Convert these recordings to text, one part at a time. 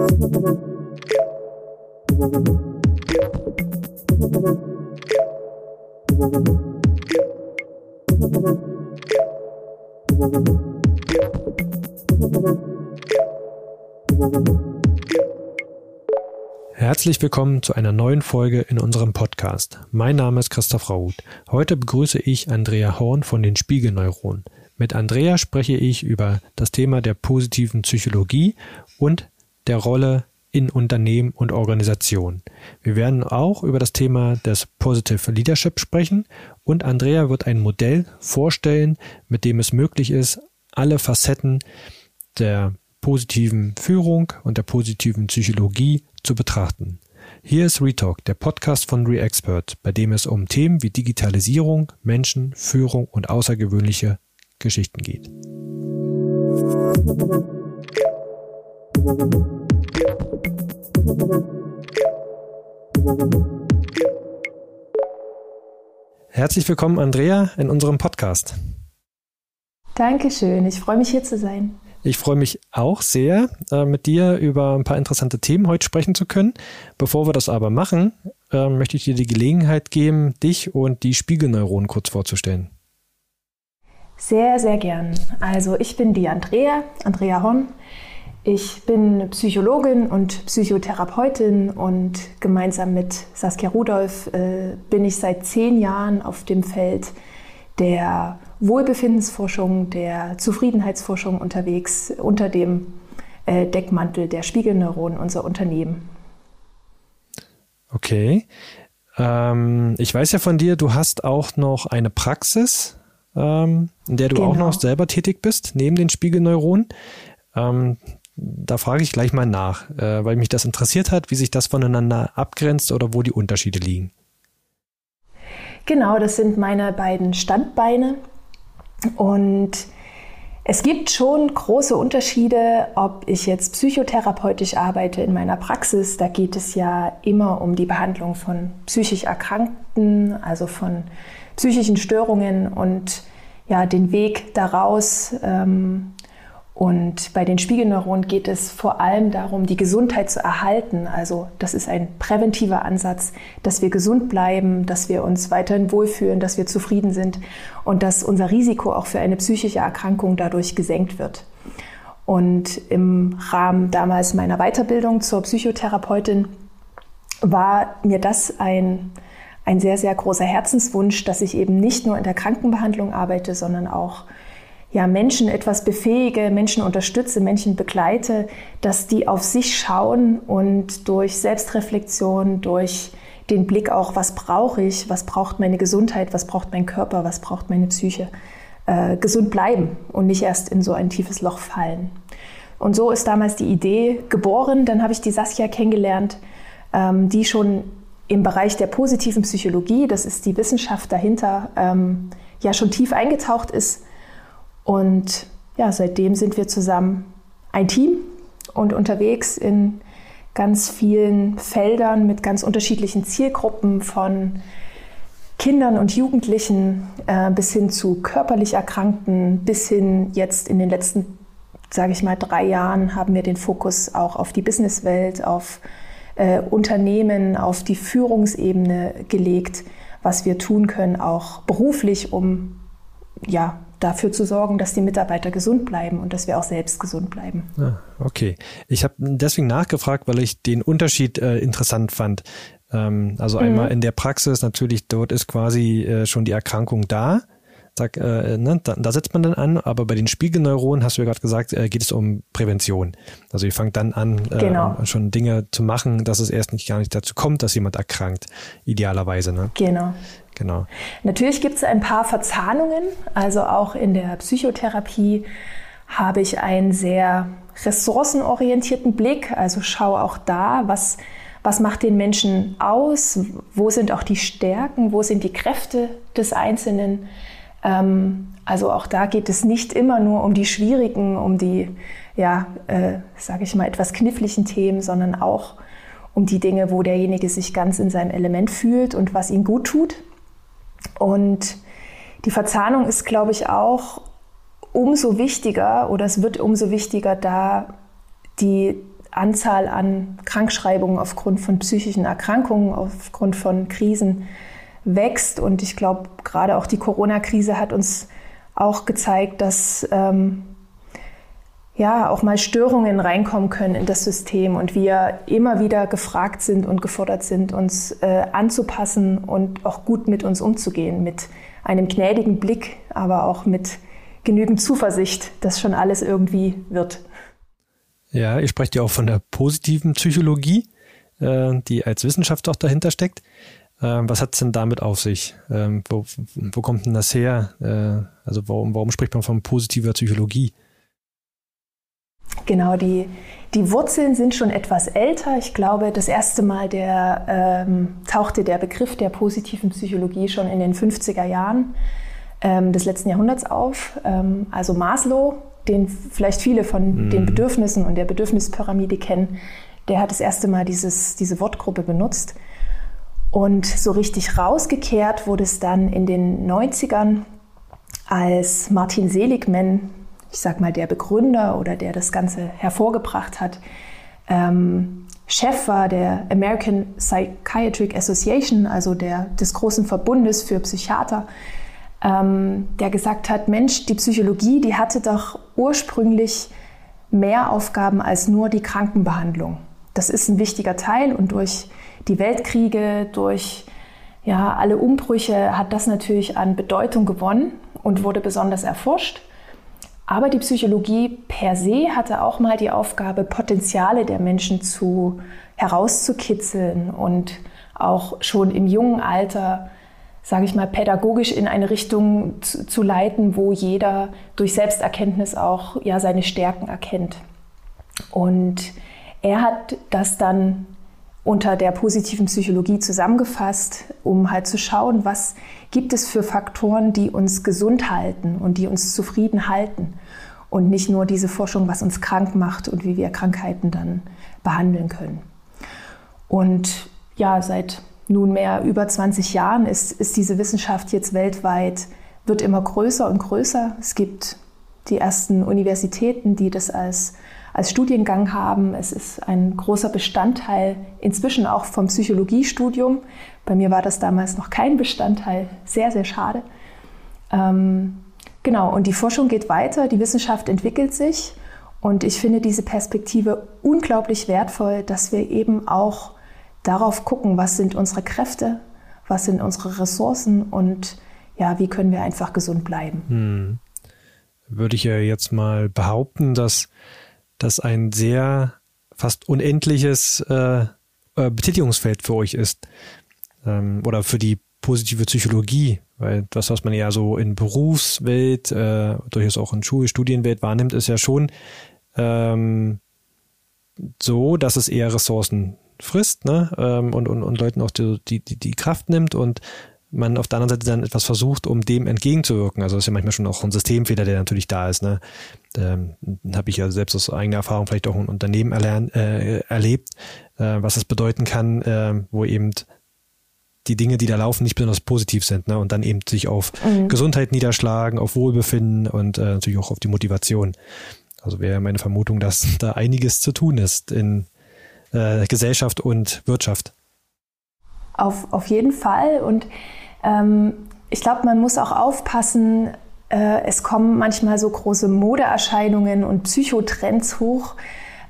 Herzlich willkommen zu einer neuen Folge in unserem Podcast. Mein Name ist Christoph Raut. Heute begrüße ich Andrea Horn von den Spiegelneuronen. Mit Andrea spreche ich über das Thema der positiven Psychologie und der Rolle in Unternehmen und Organisationen. Wir werden auch über das Thema des Positive Leadership sprechen und Andrea wird ein Modell vorstellen, mit dem es möglich ist, alle Facetten der positiven Führung und der positiven Psychologie zu betrachten. Hier ist Retalk, der Podcast von ReExpert, bei dem es um Themen wie Digitalisierung, Menschen, Führung und außergewöhnliche Geschichten geht. Herzlich willkommen, Andrea, in unserem Podcast. Dankeschön, ich freue mich hier zu sein. Ich freue mich auch sehr, äh, mit dir über ein paar interessante Themen heute sprechen zu können. Bevor wir das aber machen, äh, möchte ich dir die Gelegenheit geben, dich und die Spiegelneuronen kurz vorzustellen. Sehr, sehr gern. Also ich bin die Andrea, Andrea Horn. Ich bin Psychologin und Psychotherapeutin und gemeinsam mit Saskia Rudolph äh, bin ich seit zehn Jahren auf dem Feld der Wohlbefindensforschung, der Zufriedenheitsforschung unterwegs unter dem äh, Deckmantel der Spiegelneuronen unser Unternehmen. Okay. Ähm, ich weiß ja von dir, du hast auch noch eine Praxis, ähm, in der du genau. auch noch selber tätig bist, neben den Spiegelneuronen. Ähm, da frage ich gleich mal nach, äh, weil mich das interessiert hat, wie sich das voneinander abgrenzt oder wo die Unterschiede liegen. Genau, das sind meine beiden Standbeine. Und es gibt schon große Unterschiede, ob ich jetzt psychotherapeutisch arbeite in meiner Praxis. Da geht es ja immer um die Behandlung von psychisch Erkrankten, also von psychischen Störungen und ja, den Weg daraus ähm, und bei den Spiegelneuronen geht es vor allem darum, die Gesundheit zu erhalten. Also das ist ein präventiver Ansatz, dass wir gesund bleiben, dass wir uns weiterhin wohlfühlen, dass wir zufrieden sind und dass unser Risiko auch für eine psychische Erkrankung dadurch gesenkt wird. Und im Rahmen damals meiner Weiterbildung zur Psychotherapeutin war mir das ein, ein sehr, sehr großer Herzenswunsch, dass ich eben nicht nur in der Krankenbehandlung arbeite, sondern auch ja, Menschen etwas befähige, Menschen unterstütze, Menschen begleite, dass die auf sich schauen und durch Selbstreflexion, durch den Blick auch, was brauche ich, was braucht meine Gesundheit, was braucht mein Körper, was braucht meine Psyche, äh, gesund bleiben und nicht erst in so ein tiefes Loch fallen. Und so ist damals die Idee geboren. Dann habe ich die Saskia kennengelernt, ähm, die schon im Bereich der positiven Psychologie, das ist die Wissenschaft dahinter, ähm, ja schon tief eingetaucht ist und ja, seitdem sind wir zusammen ein Team und unterwegs in ganz vielen Feldern mit ganz unterschiedlichen Zielgruppen von Kindern und Jugendlichen äh, bis hin zu körperlich Erkrankten, bis hin jetzt in den letzten, sage ich mal, drei Jahren haben wir den Fokus auch auf die Businesswelt, auf äh, Unternehmen, auf die Führungsebene gelegt, was wir tun können, auch beruflich, um ja, dafür zu sorgen, dass die Mitarbeiter gesund bleiben und dass wir auch selbst gesund bleiben. Ah, okay. Ich habe deswegen nachgefragt, weil ich den Unterschied äh, interessant fand. Ähm, also mhm. einmal in der Praxis natürlich, dort ist quasi äh, schon die Erkrankung da. Sag, äh, ne, da, da, setzt man dann an, aber bei den Spiegelneuronen, hast du ja gerade gesagt, äh, geht es um Prävention. Also ihr fangt dann an, äh, genau. schon Dinge zu machen, dass es erst nicht gar nicht dazu kommt, dass jemand erkrankt, idealerweise. Ne? Genau. Genau. Natürlich gibt es ein paar Verzahnungen. Also auch in der Psychotherapie habe ich einen sehr ressourcenorientierten Blick. Also schaue auch da, was, was macht den Menschen aus, wo sind auch die Stärken, wo sind die Kräfte des Einzelnen. Ähm, also auch da geht es nicht immer nur um die schwierigen, um die, ja, äh, sage ich mal, etwas kniffligen Themen, sondern auch um die Dinge, wo derjenige sich ganz in seinem Element fühlt und was ihm gut tut. Und die Verzahnung ist, glaube ich, auch umso wichtiger oder es wird umso wichtiger, da die Anzahl an Krankschreibungen aufgrund von psychischen Erkrankungen, aufgrund von Krisen wächst. Und ich glaube, gerade auch die Corona-Krise hat uns auch gezeigt, dass ähm, ja auch mal Störungen reinkommen können in das System und wir immer wieder gefragt sind und gefordert sind, uns äh, anzupassen und auch gut mit uns umzugehen, mit einem gnädigen Blick, aber auch mit genügend Zuversicht, dass schon alles irgendwie wird. Ja, ihr sprecht ja auch von der positiven Psychologie, äh, die als Wissenschaft auch dahinter steckt. Ähm, was hat es denn damit auf sich? Ähm, wo, wo kommt denn das her? Äh, also warum, warum spricht man von positiver Psychologie? Genau, die, die Wurzeln sind schon etwas älter. Ich glaube, das erste Mal der, ähm, tauchte der Begriff der positiven Psychologie schon in den 50er Jahren ähm, des letzten Jahrhunderts auf. Ähm, also Maslow, den vielleicht viele von mhm. den Bedürfnissen und der Bedürfnispyramide kennen, der hat das erste Mal dieses, diese Wortgruppe benutzt. Und so richtig rausgekehrt wurde es dann in den 90ern, als Martin Seligman, ich sag mal der Begründer oder der das Ganze hervorgebracht hat, ähm, Chef war der American Psychiatric Association, also der, des großen Verbundes für Psychiater, ähm, der gesagt hat, Mensch, die Psychologie, die hatte doch ursprünglich mehr Aufgaben als nur die Krankenbehandlung. Das ist ein wichtiger Teil und durch die Weltkriege, durch ja, alle Umbrüche hat das natürlich an Bedeutung gewonnen und wurde besonders erforscht. Aber die Psychologie per se hatte auch mal die Aufgabe, Potenziale der Menschen zu herauszukitzeln und auch schon im jungen Alter, sage ich mal, pädagogisch in eine Richtung zu, zu, leiten, wo jeder durch Selbsterkenntnis auch ja seine Stärken erkennt. Und er hat das dann unter der positiven Psychologie zusammengefasst, um halt zu schauen, was gibt es für Faktoren, die uns gesund halten und die uns zufrieden halten. Und nicht nur diese Forschung, was uns krank macht und wie wir Krankheiten dann behandeln können. Und ja, seit nunmehr über 20 Jahren ist, ist diese Wissenschaft jetzt weltweit, wird immer größer und größer. Es gibt die ersten Universitäten, die das als als Studiengang haben. Es ist ein großer Bestandteil inzwischen auch vom Psychologiestudium. Bei mir war das damals noch kein Bestandteil. Sehr, sehr schade. Ähm, genau, und die Forschung geht weiter, die Wissenschaft entwickelt sich. Und ich finde diese Perspektive unglaublich wertvoll, dass wir eben auch darauf gucken, was sind unsere Kräfte, was sind unsere Ressourcen und ja, wie können wir einfach gesund bleiben. Hm. Würde ich ja jetzt mal behaupten, dass das ein sehr fast unendliches äh, äh, Betätigungsfeld für euch ist ähm, oder für die positive Psychologie, weil das, was man ja so in Berufswelt, äh, durchaus auch in Schul Studienwelt wahrnimmt, ist ja schon ähm, so, dass es eher Ressourcen frisst ne? ähm, und, und, und Leuten auch die, die, die Kraft nimmt und man auf der anderen Seite dann etwas versucht, um dem entgegenzuwirken. Also das ist ja manchmal schon auch ein Systemfehler, der natürlich da ist. Ne? Ähm, habe ich ja selbst aus eigener Erfahrung vielleicht auch ein Unternehmen erlernt, äh, erlebt, äh, was das bedeuten kann, äh, wo eben die Dinge, die da laufen, nicht besonders positiv sind ne? und dann eben sich auf mhm. Gesundheit niederschlagen, auf Wohlbefinden und äh, natürlich auch auf die Motivation. Also wäre meine Vermutung, dass da einiges zu tun ist in äh, Gesellschaft und Wirtschaft. Auf, auf jeden Fall. Und ähm, ich glaube, man muss auch aufpassen, äh, es kommen manchmal so große Modeerscheinungen und Psychotrends hoch,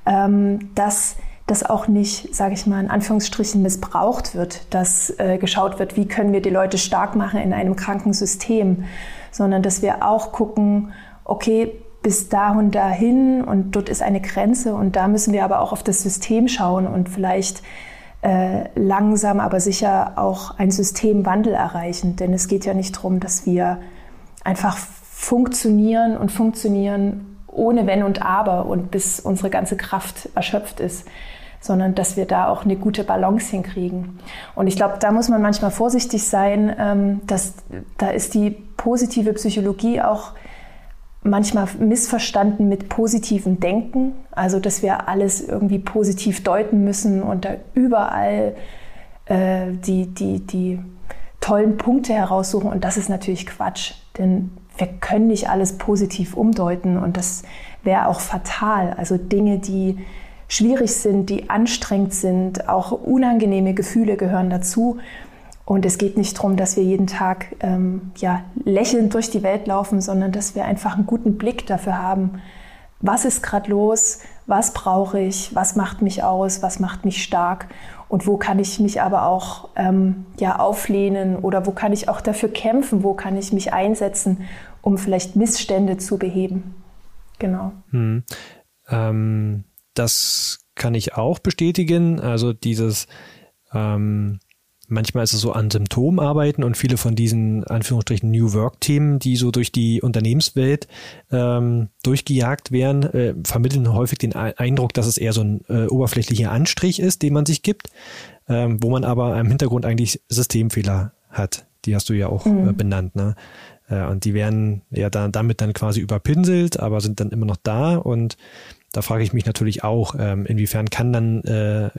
ähm, dass das auch nicht, sage ich mal, in Anführungsstrichen missbraucht wird, dass äh, geschaut wird, wie können wir die Leute stark machen in einem kranken System, sondern dass wir auch gucken, okay, bis da und dahin und dort ist eine Grenze und da müssen wir aber auch auf das System schauen und vielleicht äh, langsam aber sicher auch einen Systemwandel erreichen. Denn es geht ja nicht darum, dass wir einfach funktionieren und funktionieren ohne Wenn und Aber und bis unsere ganze Kraft erschöpft ist, sondern dass wir da auch eine gute Balance hinkriegen. Und ich glaube, da muss man manchmal vorsichtig sein, ähm, dass da ist die positive Psychologie auch manchmal missverstanden mit positivem Denken, also dass wir alles irgendwie positiv deuten müssen und da überall äh, die, die, die tollen Punkte heraussuchen. Und das ist natürlich Quatsch, denn wir können nicht alles positiv umdeuten und das wäre auch fatal. Also Dinge, die schwierig sind, die anstrengend sind. Auch unangenehme Gefühle gehören dazu. Und es geht nicht darum, dass wir jeden Tag ähm, ja, lächelnd durch die Welt laufen, sondern dass wir einfach einen guten Blick dafür haben, was ist gerade los, was brauche ich, was macht mich aus, was macht mich stark und wo kann ich mich aber auch ähm, ja, auflehnen oder wo kann ich auch dafür kämpfen, wo kann ich mich einsetzen, um vielleicht Missstände zu beheben. Genau. Hm. Ähm, das kann ich auch bestätigen. Also dieses ähm, Manchmal ist es so an Symptomen arbeiten und viele von diesen Anführungsstrichen New Work-Themen, die so durch die Unternehmenswelt ähm, durchgejagt werden, äh, vermitteln häufig den Eindruck, dass es eher so ein äh, oberflächlicher Anstrich ist, den man sich gibt, ähm, wo man aber im Hintergrund eigentlich Systemfehler hat. Die hast du ja auch mhm. äh, benannt. Ne? Äh, und die werden ja dann damit dann quasi überpinselt, aber sind dann immer noch da und da frage ich mich natürlich auch, ähm, inwiefern kann dann, äh,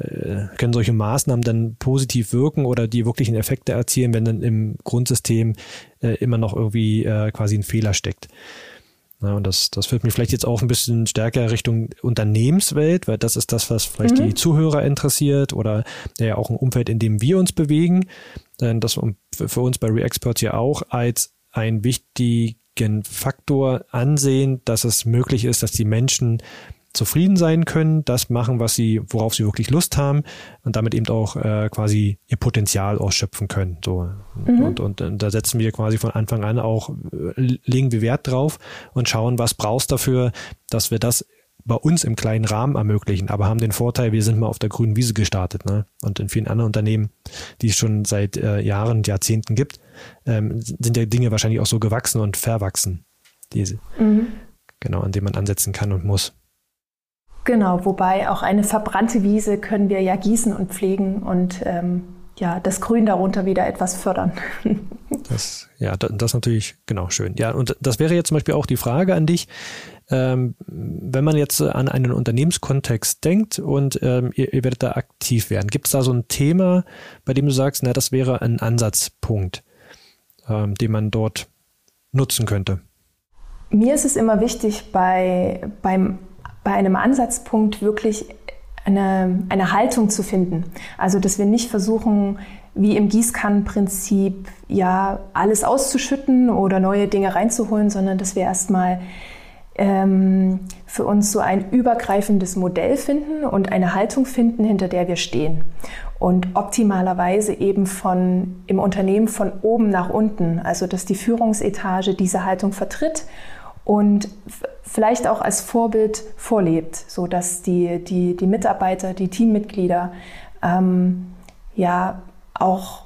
können solche Maßnahmen dann positiv wirken oder die wirklichen Effekte erzielen, wenn dann im Grundsystem äh, immer noch irgendwie äh, quasi ein Fehler steckt. Ja, und das, das führt mich vielleicht jetzt auch ein bisschen stärker Richtung Unternehmenswelt, weil das ist das, was vielleicht mhm. die Zuhörer interessiert oder ja auch ein Umfeld, in dem wir uns bewegen. Denn das für uns bei ReExperts ja auch als ein wichtigen Faktor ansehen, dass es möglich ist, dass die Menschen zufrieden sein können, das machen, was sie, worauf sie wirklich Lust haben und damit eben auch äh, quasi ihr Potenzial ausschöpfen können. So mhm. und, und, und da setzen wir quasi von Anfang an auch äh, legen wir Wert drauf und schauen, was brauchst dafür, dass wir das bei uns im kleinen Rahmen ermöglichen, aber haben den Vorteil, wir sind mal auf der grünen Wiese gestartet, ne? Und in vielen anderen Unternehmen, die es schon seit äh, Jahren und Jahrzehnten gibt, ähm, sind ja Dinge wahrscheinlich auch so gewachsen und verwachsen. Diese. Mhm. Genau, an dem man ansetzen kann und muss. Genau, wobei auch eine verbrannte Wiese können wir ja gießen und pflegen und ähm, ja, das Grün darunter wieder etwas fördern. Das, ja, das natürlich genau schön. Ja, und das wäre jetzt zum Beispiel auch die Frage an dich. Ähm, wenn man jetzt an einen Unternehmenskontext denkt und ähm, ihr, ihr, werdet da aktiv werden, gibt es da so ein Thema, bei dem du sagst, na, das wäre ein Ansatzpunkt, ähm, den man dort nutzen könnte? Mir ist es immer wichtig, bei, beim bei einem Ansatzpunkt wirklich eine, eine Haltung zu finden. Also, dass wir nicht versuchen, wie im Gießkannenprinzip, ja, alles auszuschütten oder neue Dinge reinzuholen, sondern dass wir erstmal ähm, für uns so ein übergreifendes Modell finden und eine Haltung finden, hinter der wir stehen. Und optimalerweise eben von, im Unternehmen von oben nach unten, also dass die Führungsetage diese Haltung vertritt und vielleicht auch als Vorbild vorlebt, so dass die, die, die Mitarbeiter, die Teammitglieder ähm, ja auch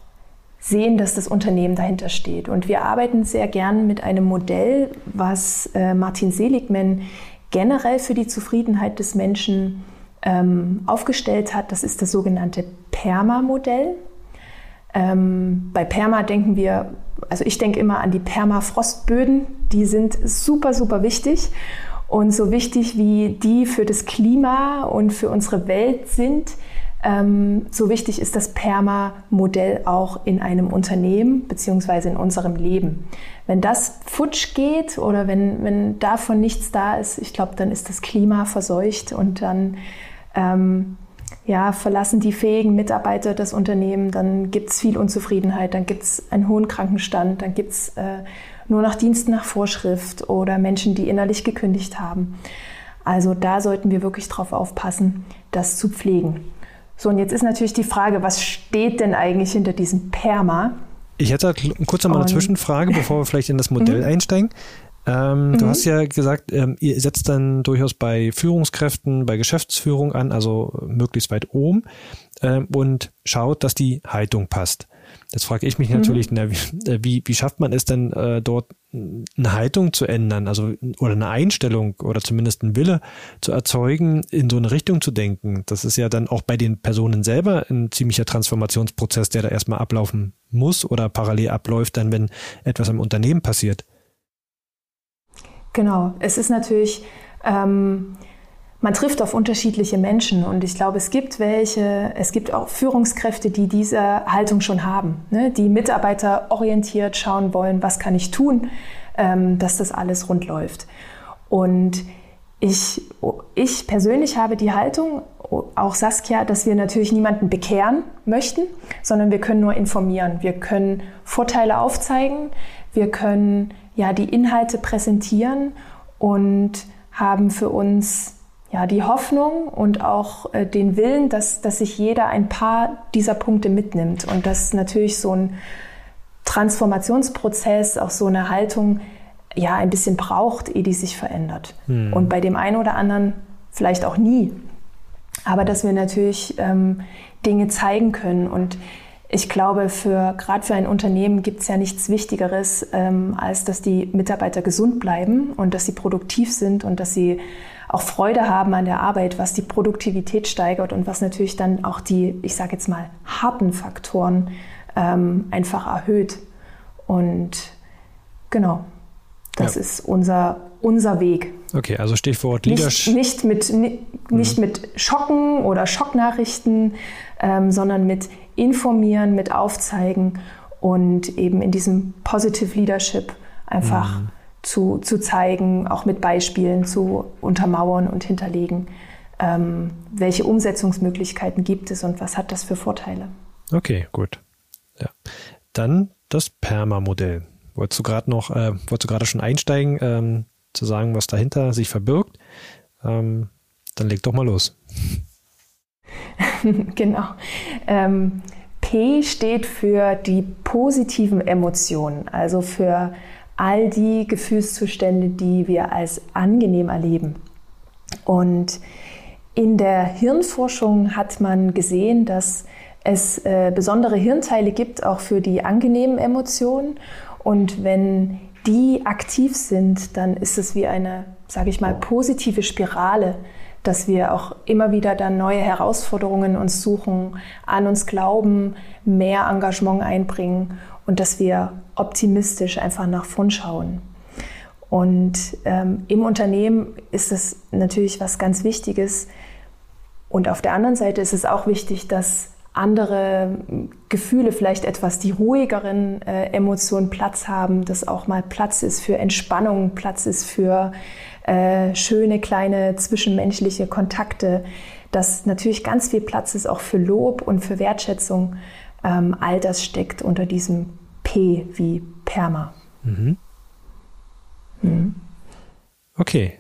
sehen, dass das Unternehmen dahinter steht. Und wir arbeiten sehr gern mit einem Modell, was äh, Martin Seligman generell für die Zufriedenheit des Menschen ähm, aufgestellt hat. Das ist das sogenannte PERMA-Modell. Ähm, bei Perma denken wir, also ich denke immer an die Permafrostböden, die sind super, super wichtig. Und so wichtig wie die für das Klima und für unsere Welt sind, ähm, so wichtig ist das Perma-Modell auch in einem Unternehmen bzw. in unserem Leben. Wenn das futsch geht oder wenn, wenn davon nichts da ist, ich glaube, dann ist das Klima verseucht und dann ähm, ja, verlassen die fähigen Mitarbeiter das Unternehmen, dann gibt es viel Unzufriedenheit, dann gibt es einen hohen Krankenstand, dann gibt es äh, nur noch Dienst nach Vorschrift oder Menschen, die innerlich gekündigt haben. Also da sollten wir wirklich drauf aufpassen, das zu pflegen. So, und jetzt ist natürlich die Frage, was steht denn eigentlich hinter diesem Perma? Ich hätte kurz noch mal eine Zwischenfrage, bevor wir vielleicht in das Modell mhm. einsteigen. Ähm, mhm. Du hast ja gesagt, ähm, ihr setzt dann durchaus bei Führungskräften, bei Geschäftsführung an, also möglichst weit oben ähm, und schaut, dass die Haltung passt. Jetzt frage ich mich mhm. natürlich, na, äh, wie, wie schafft man es denn äh, dort eine Haltung zu ändern, also oder eine Einstellung oder zumindest einen Wille zu erzeugen, in so eine Richtung zu denken. Das ist ja dann auch bei den Personen selber ein ziemlicher Transformationsprozess, der da erstmal ablaufen muss oder parallel abläuft, dann wenn etwas im Unternehmen passiert. Genau, es ist natürlich, ähm, man trifft auf unterschiedliche Menschen und ich glaube, es gibt welche, es gibt auch Führungskräfte, die diese Haltung schon haben, ne? die Mitarbeiter orientiert schauen wollen, was kann ich tun, ähm, dass das alles rund läuft. Und ich, ich persönlich habe die Haltung, auch Saskia, dass wir natürlich niemanden bekehren möchten, sondern wir können nur informieren. Wir können Vorteile aufzeigen, wir können ja die Inhalte präsentieren und haben für uns ja die Hoffnung und auch äh, den Willen, dass, dass sich jeder ein paar dieser Punkte mitnimmt und dass natürlich so ein Transformationsprozess, auch so eine Haltung ja ein bisschen braucht, ehe die sich verändert. Hm. Und bei dem einen oder anderen vielleicht auch nie. Aber dass wir natürlich ähm, Dinge zeigen können. Und ich glaube, für gerade für ein Unternehmen gibt es ja nichts Wichtigeres, ähm, als dass die Mitarbeiter gesund bleiben und dass sie produktiv sind und dass sie auch Freude haben an der Arbeit, was die Produktivität steigert und was natürlich dann auch die, ich sage jetzt mal, harten Faktoren ähm, einfach erhöht. Und genau, das ja. ist unser, unser Weg. Okay, also Stichwort Leadership. Nicht, nicht, mit, nicht mhm. mit Schocken oder Schocknachrichten, ähm, sondern mit Informieren, mit Aufzeigen und eben in diesem Positive Leadership einfach mhm. zu, zu zeigen, auch mit Beispielen zu untermauern und hinterlegen, ähm, welche Umsetzungsmöglichkeiten gibt es und was hat das für Vorteile. Okay, gut. Ja. Dann das PERMA-Modell. Wolltest du gerade noch, äh, wolltest du gerade schon einsteigen, ähm, zu sagen, was dahinter sich verbirgt? Ähm, dann leg doch mal los. genau. Ähm, P steht für die positiven Emotionen, also für all die Gefühlszustände, die wir als angenehm erleben. Und in der Hirnforschung hat man gesehen, dass es äh, besondere Hirnteile gibt, auch für die angenehmen Emotionen. Und wenn die aktiv sind, dann ist es wie eine, sage ich mal, positive Spirale, dass wir auch immer wieder dann neue Herausforderungen uns suchen, an uns glauben, mehr Engagement einbringen und dass wir optimistisch einfach nach vorn schauen. Und ähm, im Unternehmen ist es natürlich was ganz Wichtiges. Und auf der anderen Seite ist es auch wichtig, dass andere Gefühle, vielleicht etwas die ruhigeren äh, Emotionen Platz haben, dass auch mal Platz ist für Entspannung, Platz ist für äh, schöne kleine zwischenmenschliche Kontakte, dass natürlich ganz viel Platz ist auch für Lob und für Wertschätzung. Ähm, all das steckt unter diesem P wie Perma. Mhm. Mhm. Okay.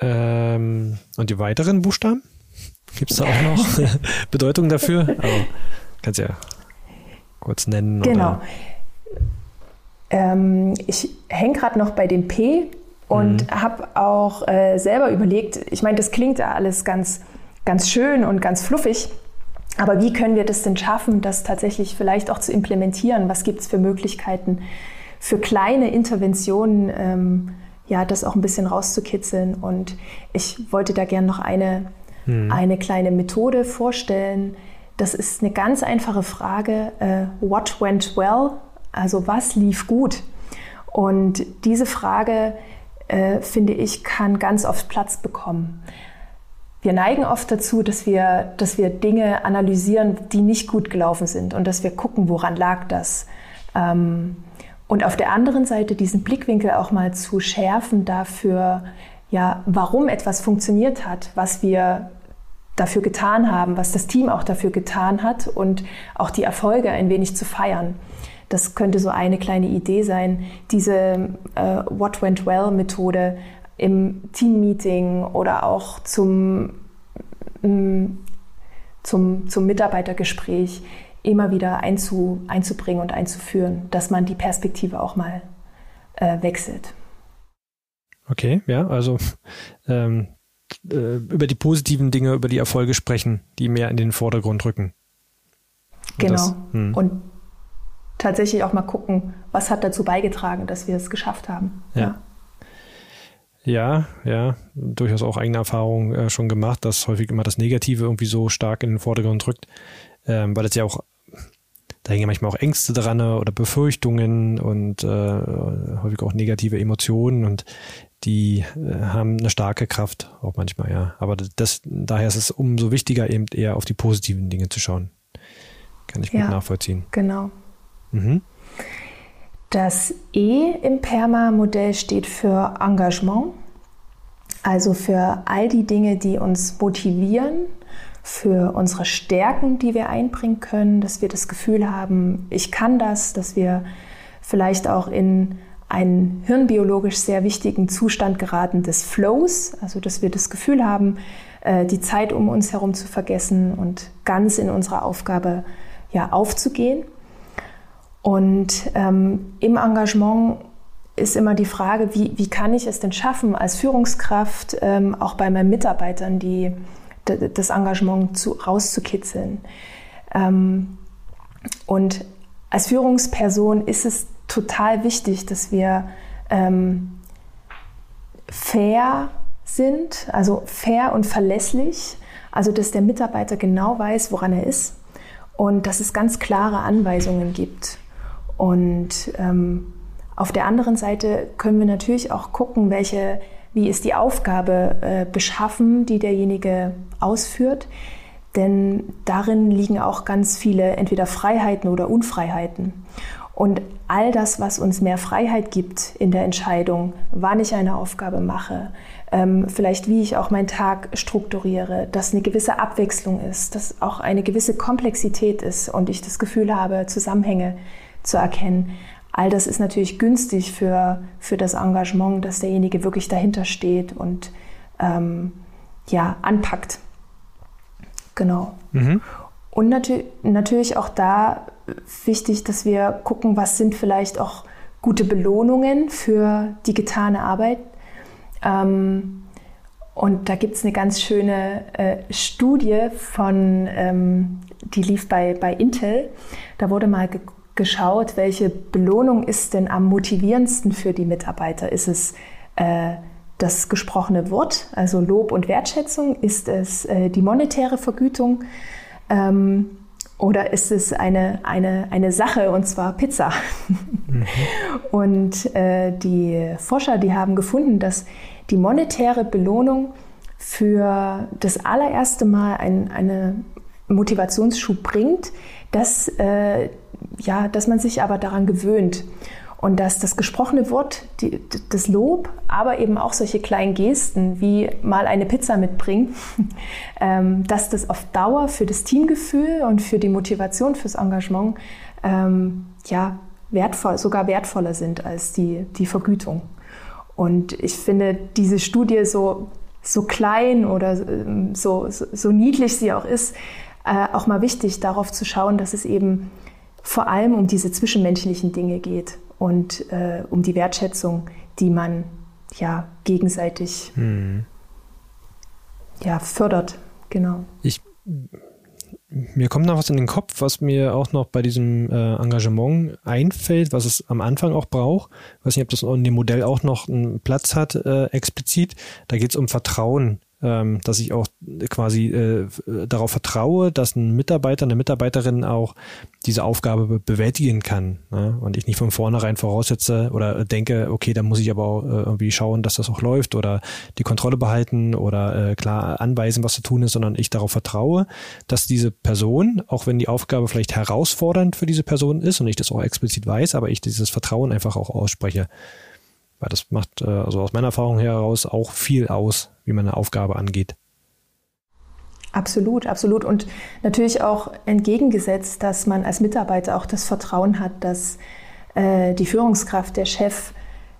Ähm, und die weiteren Buchstaben? Gibt es da auch noch Bedeutung dafür? Also, kannst ja kurz nennen. Genau. Ähm, ich hänge gerade noch bei dem P und mhm. habe auch äh, selber überlegt, ich meine, das klingt ja alles ganz, ganz schön und ganz fluffig. Aber wie können wir das denn schaffen, das tatsächlich vielleicht auch zu implementieren? Was gibt es für Möglichkeiten für kleine Interventionen, ähm, ja, das auch ein bisschen rauszukitzeln? Und ich wollte da gerne noch eine hm. eine kleine Methode vorstellen. Das ist eine ganz einfache Frage. Äh, what went well? Also was lief gut? Und diese Frage, äh, finde ich, kann ganz oft Platz bekommen. Wir neigen oft dazu, dass wir, dass wir Dinge analysieren, die nicht gut gelaufen sind und dass wir gucken, woran lag das. Ähm, und auf der anderen Seite diesen Blickwinkel auch mal zu schärfen dafür, ja, warum etwas funktioniert hat, was wir dafür getan haben, was das Team auch dafür getan hat und auch die Erfolge ein wenig zu feiern. Das könnte so eine kleine Idee sein, diese äh, What Went Well Methode im Teammeeting oder auch zum, mm, zum, zum Mitarbeitergespräch immer wieder einzu, einzubringen und einzuführen, dass man die Perspektive auch mal äh, wechselt. Okay, ja, also ähm, äh, über die positiven Dinge, über die Erfolge sprechen, die mehr in den Vordergrund rücken. Und genau. Das, hm. Und tatsächlich auch mal gucken, was hat dazu beigetragen, dass wir es geschafft haben. Ja. Ja, ja, durchaus auch eigene Erfahrung äh, schon gemacht, dass häufig immer das Negative irgendwie so stark in den Vordergrund rückt, ähm, weil es ja auch, da hängen manchmal auch Ängste dran oder Befürchtungen und äh, häufig auch negative Emotionen und die äh, haben eine starke Kraft, auch manchmal, ja. Aber das, daher ist es umso wichtiger, eben eher auf die positiven Dinge zu schauen. Kann ich gut ja, nachvollziehen. Genau. Mhm. Das E im PERMA-Modell steht für Engagement. Also für all die Dinge, die uns motivieren, für unsere Stärken, die wir einbringen können, dass wir das Gefühl haben, ich kann das, dass wir vielleicht auch in einen hirnbiologisch sehr wichtigen Zustand geraten des Flows, also dass wir das Gefühl haben, äh, die Zeit um uns herum zu vergessen und ganz in unserer Aufgabe ja, aufzugehen. Und ähm, im Engagement ist immer die Frage, wie, wie kann ich es denn schaffen, als Führungskraft ähm, auch bei meinen Mitarbeitern die, das Engagement zu, rauszukitzeln. Ähm, und als Führungsperson ist es total wichtig, dass wir ähm, fair sind, also fair und verlässlich, also dass der Mitarbeiter genau weiß, woran er ist und dass es ganz klare Anweisungen gibt. Und ähm, auf der anderen Seite können wir natürlich auch gucken, welche, wie ist die Aufgabe äh, beschaffen, die derjenige ausführt. Denn darin liegen auch ganz viele entweder Freiheiten oder Unfreiheiten. Und all das, was uns mehr Freiheit gibt in der Entscheidung, wann ich eine Aufgabe mache, ähm, vielleicht wie ich auch meinen Tag strukturiere, dass eine gewisse Abwechslung ist, dass auch eine gewisse Komplexität ist und ich das Gefühl habe, Zusammenhänge zu erkennen. All das ist natürlich günstig für, für das Engagement, dass derjenige wirklich dahinter steht und ähm, ja, anpackt. Genau. Mhm. Und natür natürlich auch da wichtig, dass wir gucken, was sind vielleicht auch gute Belohnungen für die getane Arbeit. Ähm, und da gibt es eine ganz schöne äh, Studie von, ähm, die lief bei, bei Intel. Da wurde mal ge geschaut, welche Belohnung ist denn am motivierendsten für die Mitarbeiter? Ist es äh, das gesprochene Wort, also Lob und Wertschätzung? Ist es äh, die monetäre Vergütung? Ähm, oder ist es eine, eine, eine Sache, und zwar Pizza? Mhm. Und äh, die Forscher, die haben gefunden, dass die monetäre Belohnung für das allererste Mal ein, eine Motivationsschub bringt, dass, äh, ja, dass man sich aber daran gewöhnt und dass das gesprochene Wort, die, das Lob, aber eben auch solche kleinen Gesten wie mal eine Pizza mitbringen, ähm, dass das auf Dauer für das Teamgefühl und für die Motivation fürs Engagement ähm, ja, wertvoll, sogar wertvoller sind als die, die Vergütung. Und ich finde diese Studie so, so klein oder ähm, so, so, so niedlich sie auch ist, äh, auch mal wichtig, darauf zu schauen, dass es eben vor allem um diese zwischenmenschlichen Dinge geht und äh, um die Wertschätzung, die man ja gegenseitig hm. ja, fördert. Genau. Ich, mir kommt noch was in den Kopf, was mir auch noch bei diesem äh, Engagement einfällt, was es am Anfang auch braucht. Ich weiß nicht, ob das in dem Modell auch noch einen Platz hat, äh, explizit. Da geht es um Vertrauen ähm, dass ich auch quasi äh, darauf vertraue, dass ein Mitarbeiter, eine Mitarbeiterin auch diese Aufgabe be bewältigen kann. Ne? Und ich nicht von vornherein voraussetze oder denke, okay, da muss ich aber auch äh, irgendwie schauen, dass das auch läuft oder die Kontrolle behalten oder äh, klar anweisen, was zu tun ist, sondern ich darauf vertraue, dass diese Person, auch wenn die Aufgabe vielleicht herausfordernd für diese Person ist und ich das auch explizit weiß, aber ich dieses Vertrauen einfach auch ausspreche. Weil das macht äh, also aus meiner Erfahrung heraus auch viel aus, wie man eine Aufgabe angeht. Absolut, absolut. Und natürlich auch entgegengesetzt, dass man als Mitarbeiter auch das Vertrauen hat, dass äh, die Führungskraft, der Chef,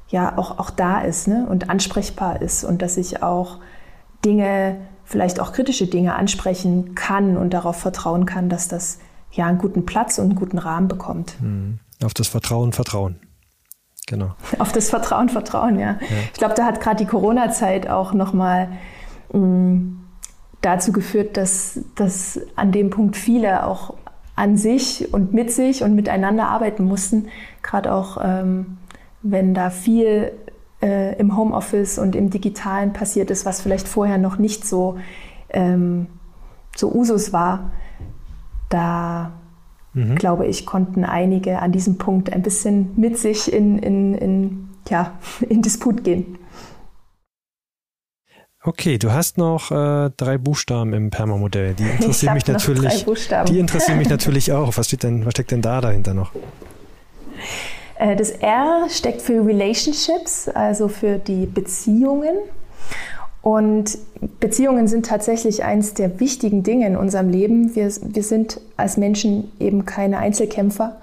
ja auch, auch da ist ne? und ansprechbar ist und dass ich auch Dinge, vielleicht auch kritische Dinge ansprechen kann und darauf vertrauen kann, dass das ja einen guten Platz und einen guten Rahmen bekommt. Mhm. Auf das Vertrauen, Vertrauen. Genau. Auf das Vertrauen, Vertrauen, ja. ja. Ich glaube, da hat gerade die Corona-Zeit auch nochmal mm, dazu geführt, dass, dass an dem Punkt viele auch an sich und mit sich und miteinander arbeiten mussten. Gerade auch, ähm, wenn da viel äh, im Homeoffice und im Digitalen passiert ist, was vielleicht vorher noch nicht so, ähm, so Usus war. Da mhm. glaube ich, konnten einige an diesem Punkt ein bisschen mit sich in, in, in, ja, in Disput gehen. Okay, du hast noch äh, drei Buchstaben im Perma-Modell. Die interessieren mich natürlich. Die interessieren mich natürlich auch. Was steht denn, was steckt denn da dahinter noch? Äh, das R steckt für Relationships, also für die Beziehungen. Und Beziehungen sind tatsächlich eines der wichtigen Dinge in unserem Leben. Wir, wir sind als Menschen eben keine Einzelkämpfer.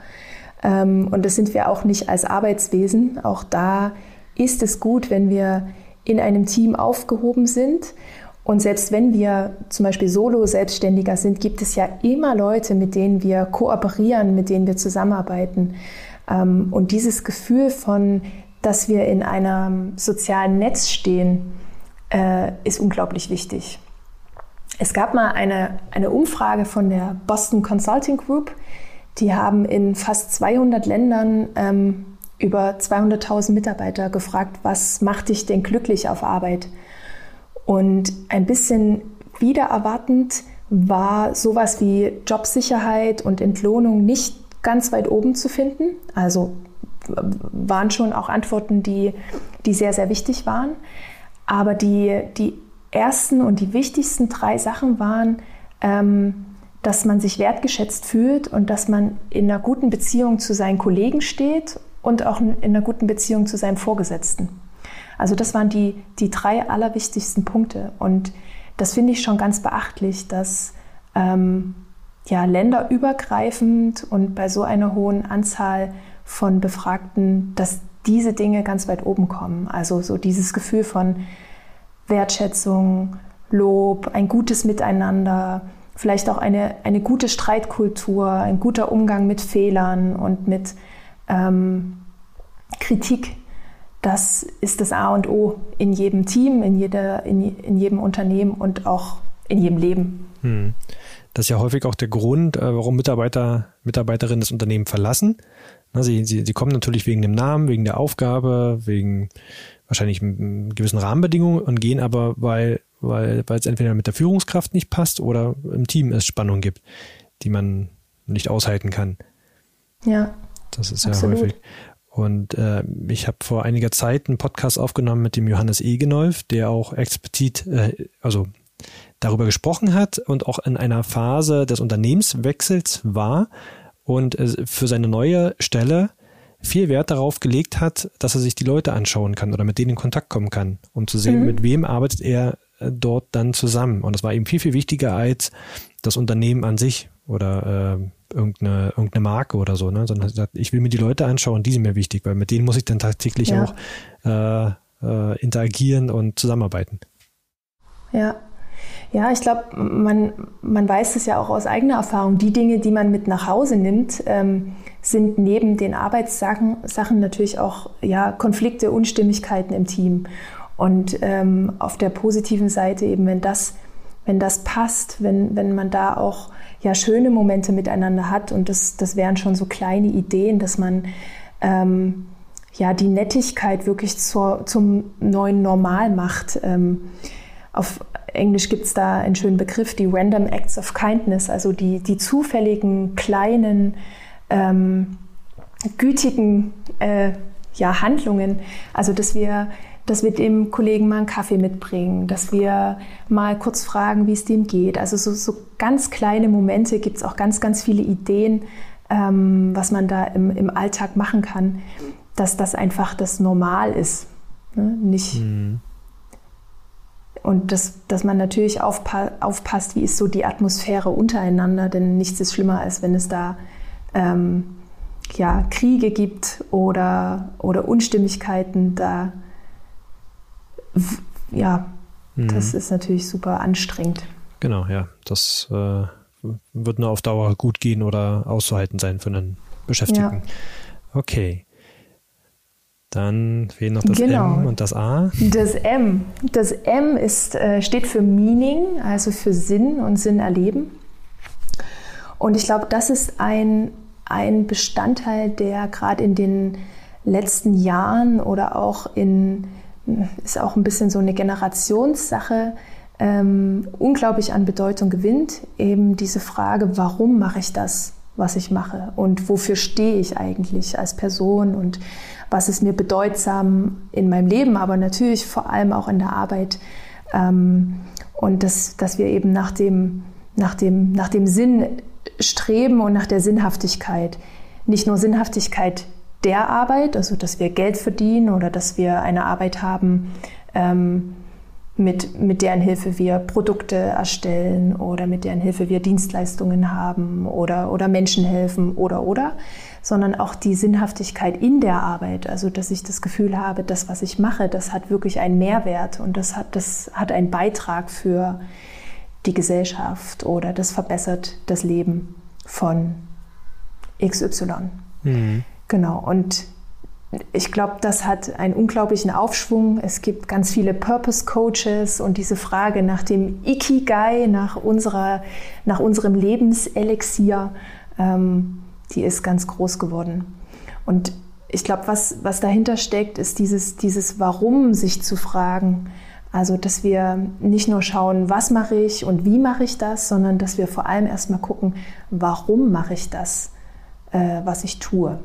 Ähm, und das sind wir auch nicht als Arbeitswesen. Auch da ist es gut, wenn wir in einem Team aufgehoben sind. Und selbst wenn wir zum Beispiel Solo-Selbstständiger sind, gibt es ja immer Leute, mit denen wir kooperieren, mit denen wir zusammenarbeiten. Ähm, und dieses Gefühl von, dass wir in einem sozialen Netz stehen, äh, ist unglaublich wichtig. Es gab mal eine, eine Umfrage von der Boston Consulting Group. Die haben in fast 200 Ländern ähm, über 200.000 Mitarbeiter gefragt, was macht dich denn glücklich auf Arbeit? Und ein bisschen wieder erwartend war sowas wie Jobsicherheit und Entlohnung nicht ganz weit oben zu finden. Also waren schon auch Antworten, die, die sehr, sehr wichtig waren. Aber die, die ersten und die wichtigsten drei Sachen waren, ähm, dass man sich wertgeschätzt fühlt und dass man in einer guten Beziehung zu seinen Kollegen steht und auch in einer guten Beziehung zu seinem Vorgesetzten. Also das waren die, die drei allerwichtigsten Punkte. Und das finde ich schon ganz beachtlich, dass ähm, ja, länderübergreifend und bei so einer hohen Anzahl von Befragten, dass diese Dinge ganz weit oben kommen. Also so dieses Gefühl von Wertschätzung, Lob, ein gutes Miteinander, vielleicht auch eine, eine gute Streitkultur, ein guter Umgang mit Fehlern und mit ähm, Kritik. Das ist das A und O in jedem Team, in, jeder, in, in jedem Unternehmen und auch in jedem Leben. Hm. Das ist ja häufig auch der Grund, äh, warum Mitarbeiter, Mitarbeiterinnen das Unternehmen verlassen. Sie, sie, sie kommen natürlich wegen dem Namen, wegen der Aufgabe, wegen wahrscheinlich gewissen Rahmenbedingungen und gehen aber, weil, weil, weil es entweder mit der Führungskraft nicht passt oder im Team es Spannung gibt, die man nicht aushalten kann. Ja. Das ist absolut. ja häufig. Und äh, ich habe vor einiger Zeit einen Podcast aufgenommen mit dem Johannes Egenolf, der auch explizit, äh, also darüber gesprochen hat und auch in einer Phase des Unternehmenswechsels war und äh, für seine neue Stelle viel Wert darauf gelegt hat, dass er sich die Leute anschauen kann oder mit denen in Kontakt kommen kann, um zu sehen, mhm. mit wem arbeitet er äh, dort dann zusammen. Und das war ihm viel, viel wichtiger als das Unternehmen an sich oder äh, irgendeine, irgendeine Marke oder so, ne? sondern er sagt, ich will mir die Leute anschauen, die sind mir wichtig, weil mit denen muss ich dann tagtäglich ja. auch äh, äh, interagieren und zusammenarbeiten. Ja, ja, ich glaube, man, man weiß es ja auch aus eigener Erfahrung. Die Dinge, die man mit nach Hause nimmt, ähm, sind neben den Arbeitssachen Sachen natürlich auch ja, Konflikte, Unstimmigkeiten im Team. Und ähm, auf der positiven Seite eben, wenn das, wenn das passt, wenn, wenn man da auch ja, schöne Momente miteinander hat und das, das wären schon so kleine Ideen, dass man ähm, ja, die Nettigkeit wirklich zur, zum neuen Normal macht. Ähm, auf Englisch gibt es da einen schönen Begriff, die Random Acts of Kindness, also die, die zufälligen, kleinen, ähm, gütigen äh, ja, Handlungen. Also, dass wir, dass wir dem Kollegen mal einen Kaffee mitbringen, dass wir mal kurz fragen, wie es dem geht. Also, so, so ganz kleine Momente gibt es auch ganz, ganz viele Ideen, ähm, was man da im, im Alltag machen kann, dass das einfach das Normal ist. Ne? Nicht. Mhm und das, dass man natürlich aufpa aufpasst, wie ist so die Atmosphäre untereinander, denn nichts ist schlimmer, als wenn es da ähm, ja, Kriege gibt oder, oder Unstimmigkeiten. Da, ja, mhm. das ist natürlich super anstrengend. Genau, ja. Das äh, wird nur auf Dauer gut gehen oder auszuhalten sein für einen Beschäftigten. Ja. Okay. Dann fehlen noch das genau. M und das A. Das M. Das M ist, äh, steht für Meaning, also für Sinn und Sinn erleben. Und ich glaube, das ist ein, ein Bestandteil, der gerade in den letzten Jahren oder auch in, ist auch ein bisschen so eine Generationssache, ähm, unglaublich an Bedeutung gewinnt. Eben diese Frage, warum mache ich das, was ich mache und wofür stehe ich eigentlich als Person und was ist mir bedeutsam in meinem Leben, aber natürlich vor allem auch in der Arbeit. Ähm, und dass, dass wir eben nach dem, nach, dem, nach dem Sinn streben und nach der Sinnhaftigkeit. Nicht nur Sinnhaftigkeit der Arbeit, also dass wir Geld verdienen oder dass wir eine Arbeit haben, ähm, mit, mit deren Hilfe wir Produkte erstellen oder mit deren Hilfe wir Dienstleistungen haben oder, oder Menschen helfen oder oder, sondern auch die Sinnhaftigkeit in der Arbeit. Also dass ich das Gefühl habe, das, was ich mache, das hat wirklich einen Mehrwert und das hat, das hat einen Beitrag für die Gesellschaft oder das verbessert das Leben von XY. Mhm. Genau. Und ich glaube, das hat einen unglaublichen Aufschwung. Es gibt ganz viele Purpose Coaches und diese Frage nach dem Ikigai, nach, unserer, nach unserem Lebenselixier, ähm, die ist ganz groß geworden. Und ich glaube, was, was dahinter steckt, ist dieses, dieses Warum sich zu fragen. Also, dass wir nicht nur schauen, was mache ich und wie mache ich das, sondern dass wir vor allem erstmal gucken, warum mache ich das, äh, was ich tue.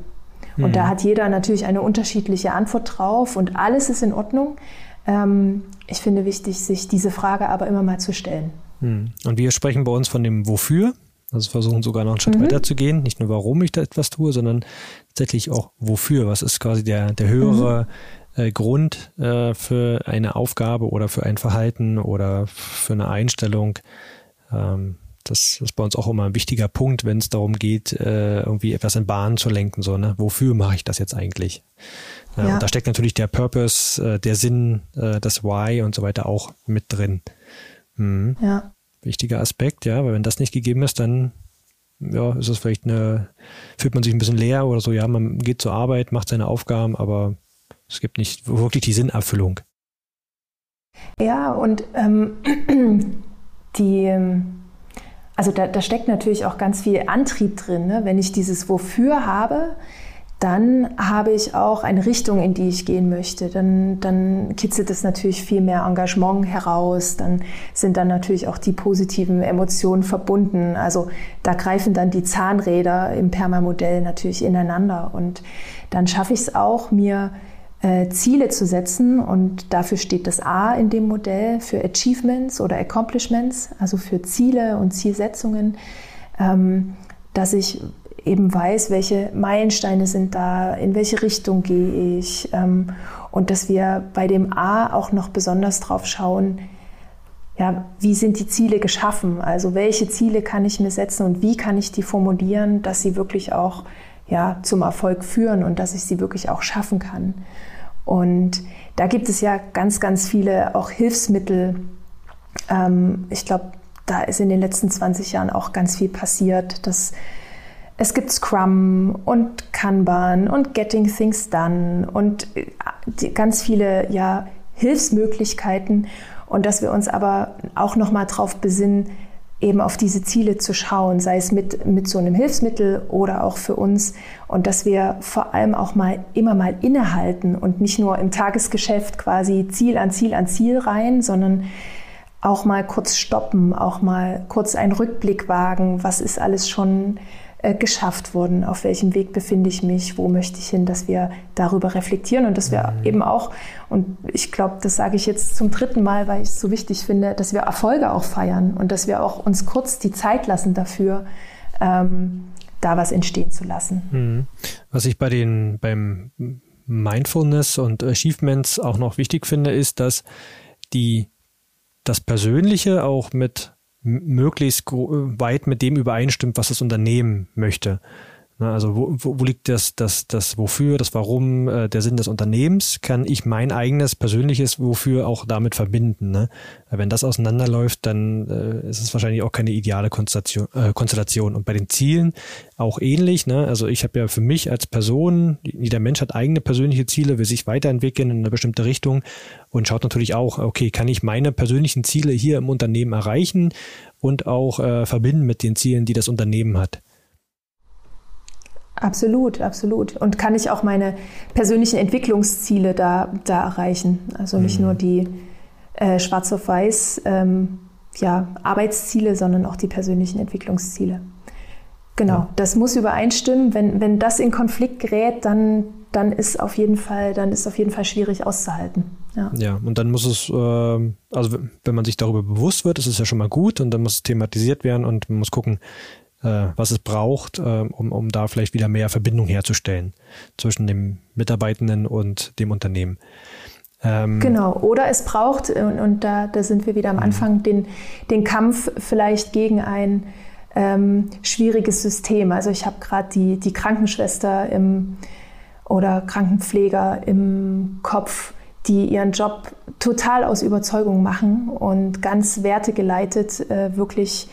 Und mhm. da hat jeder natürlich eine unterschiedliche Antwort drauf und alles ist in Ordnung. Ähm, ich finde wichtig, sich diese Frage aber immer mal zu stellen. Mhm. Und wir sprechen bei uns von dem Wofür. Also versuchen sogar noch einen Schritt mhm. weiter zu gehen. Nicht nur, warum ich da etwas tue, sondern tatsächlich auch wofür. Was ist quasi der, der höhere mhm. äh, Grund äh, für eine Aufgabe oder für ein Verhalten oder für eine Einstellung? Ähm, das ist bei uns auch immer ein wichtiger Punkt, wenn es darum geht, äh, irgendwie etwas in Bahnen zu lenken. So, ne? Wofür mache ich das jetzt eigentlich? Ja. Und da steckt natürlich der Purpose, äh, der Sinn, äh, das Why und so weiter auch mit drin. Mhm. Ja. Wichtiger Aspekt, ja, weil wenn das nicht gegeben ist, dann ja, ist es vielleicht eine, fühlt man sich ein bisschen leer oder so, ja, man geht zur Arbeit, macht seine Aufgaben, aber es gibt nicht wirklich die Sinnerfüllung. Ja, und ähm, die, ähm, also da, da steckt natürlich auch ganz viel Antrieb drin. Ne? Wenn ich dieses Wofür habe, dann habe ich auch eine Richtung, in die ich gehen möchte. Dann, dann kitzelt es natürlich viel mehr Engagement heraus. Dann sind dann natürlich auch die positiven Emotionen verbunden. Also da greifen dann die Zahnräder im Permamodell natürlich ineinander. Und dann schaffe ich es auch, mir äh, Ziele zu setzen und dafür steht das A in dem Modell für Achievements oder Accomplishments, also für Ziele und Zielsetzungen, ähm, dass ich eben weiß, welche Meilensteine sind da, in welche Richtung gehe ich ähm, und dass wir bei dem A auch noch besonders drauf schauen, ja, wie sind die Ziele geschaffen? Also welche Ziele kann ich mir setzen und wie kann ich die formulieren, dass sie wirklich auch ja, zum Erfolg führen und dass ich sie wirklich auch schaffen kann. Und da gibt es ja ganz, ganz viele auch Hilfsmittel. Ähm, ich glaube, da ist in den letzten 20 Jahren auch ganz viel passiert. Dass es gibt Scrum und Kanban und Getting Things Done und äh, ganz viele ja, Hilfsmöglichkeiten und dass wir uns aber auch noch mal darauf besinnen, eben auf diese Ziele zu schauen, sei es mit, mit so einem Hilfsmittel oder auch für uns. Und dass wir vor allem auch mal immer mal innehalten und nicht nur im Tagesgeschäft quasi Ziel an Ziel an Ziel rein, sondern auch mal kurz stoppen, auch mal kurz einen Rückblick wagen, was ist alles schon äh, geschafft wurden, auf welchem Weg befinde ich mich, wo möchte ich hin, dass wir darüber reflektieren und dass wir mhm. eben auch, und ich glaube, das sage ich jetzt zum dritten Mal, weil ich es so wichtig finde, dass wir Erfolge auch feiern und dass wir auch uns kurz die Zeit lassen dafür, ähm, da was entstehen zu lassen. Mhm. Was ich bei den, beim Mindfulness und Achievements auch noch wichtig finde, ist, dass die das Persönliche auch mit möglichst weit mit dem übereinstimmt, was das Unternehmen möchte. Ne, also wo, wo, wo liegt das, das, das Wofür, das Warum, äh, der Sinn des Unternehmens? Kann ich mein eigenes persönliches Wofür auch damit verbinden? Ne? Wenn das auseinanderläuft, dann äh, ist es wahrscheinlich auch keine ideale Konstellation. Äh, Konstellation. Und bei den Zielen auch ähnlich. Ne? Also ich habe ja für mich als Person, jeder Mensch hat eigene persönliche Ziele, will sich weiterentwickeln in eine bestimmte Richtung und schaut natürlich auch, okay, kann ich meine persönlichen Ziele hier im Unternehmen erreichen und auch äh, verbinden mit den Zielen, die das Unternehmen hat? Absolut, absolut. Und kann ich auch meine persönlichen Entwicklungsziele da, da erreichen? Also nicht mhm. nur die äh, schwarz auf weiß ähm, ja, Arbeitsziele, sondern auch die persönlichen Entwicklungsziele. Genau, ja. das muss übereinstimmen. Wenn, wenn das in Konflikt gerät, dann, dann ist auf jeden Fall, dann ist auf jeden Fall schwierig auszuhalten. Ja, ja und dann muss es, äh, also wenn man sich darüber bewusst wird, ist es ja schon mal gut und dann muss es thematisiert werden und man muss gucken, äh, was es braucht, äh, um, um da vielleicht wieder mehr Verbindung herzustellen zwischen dem Mitarbeitenden und dem Unternehmen. Ähm, genau, oder es braucht, und, und da, da, sind wir wieder am mhm. Anfang, den, den Kampf vielleicht gegen ein ähm, schwieriges System. Also ich habe gerade die, die Krankenschwester im, oder Krankenpfleger im Kopf, die ihren Job total aus Überzeugung machen und ganz wertegeleitet äh, wirklich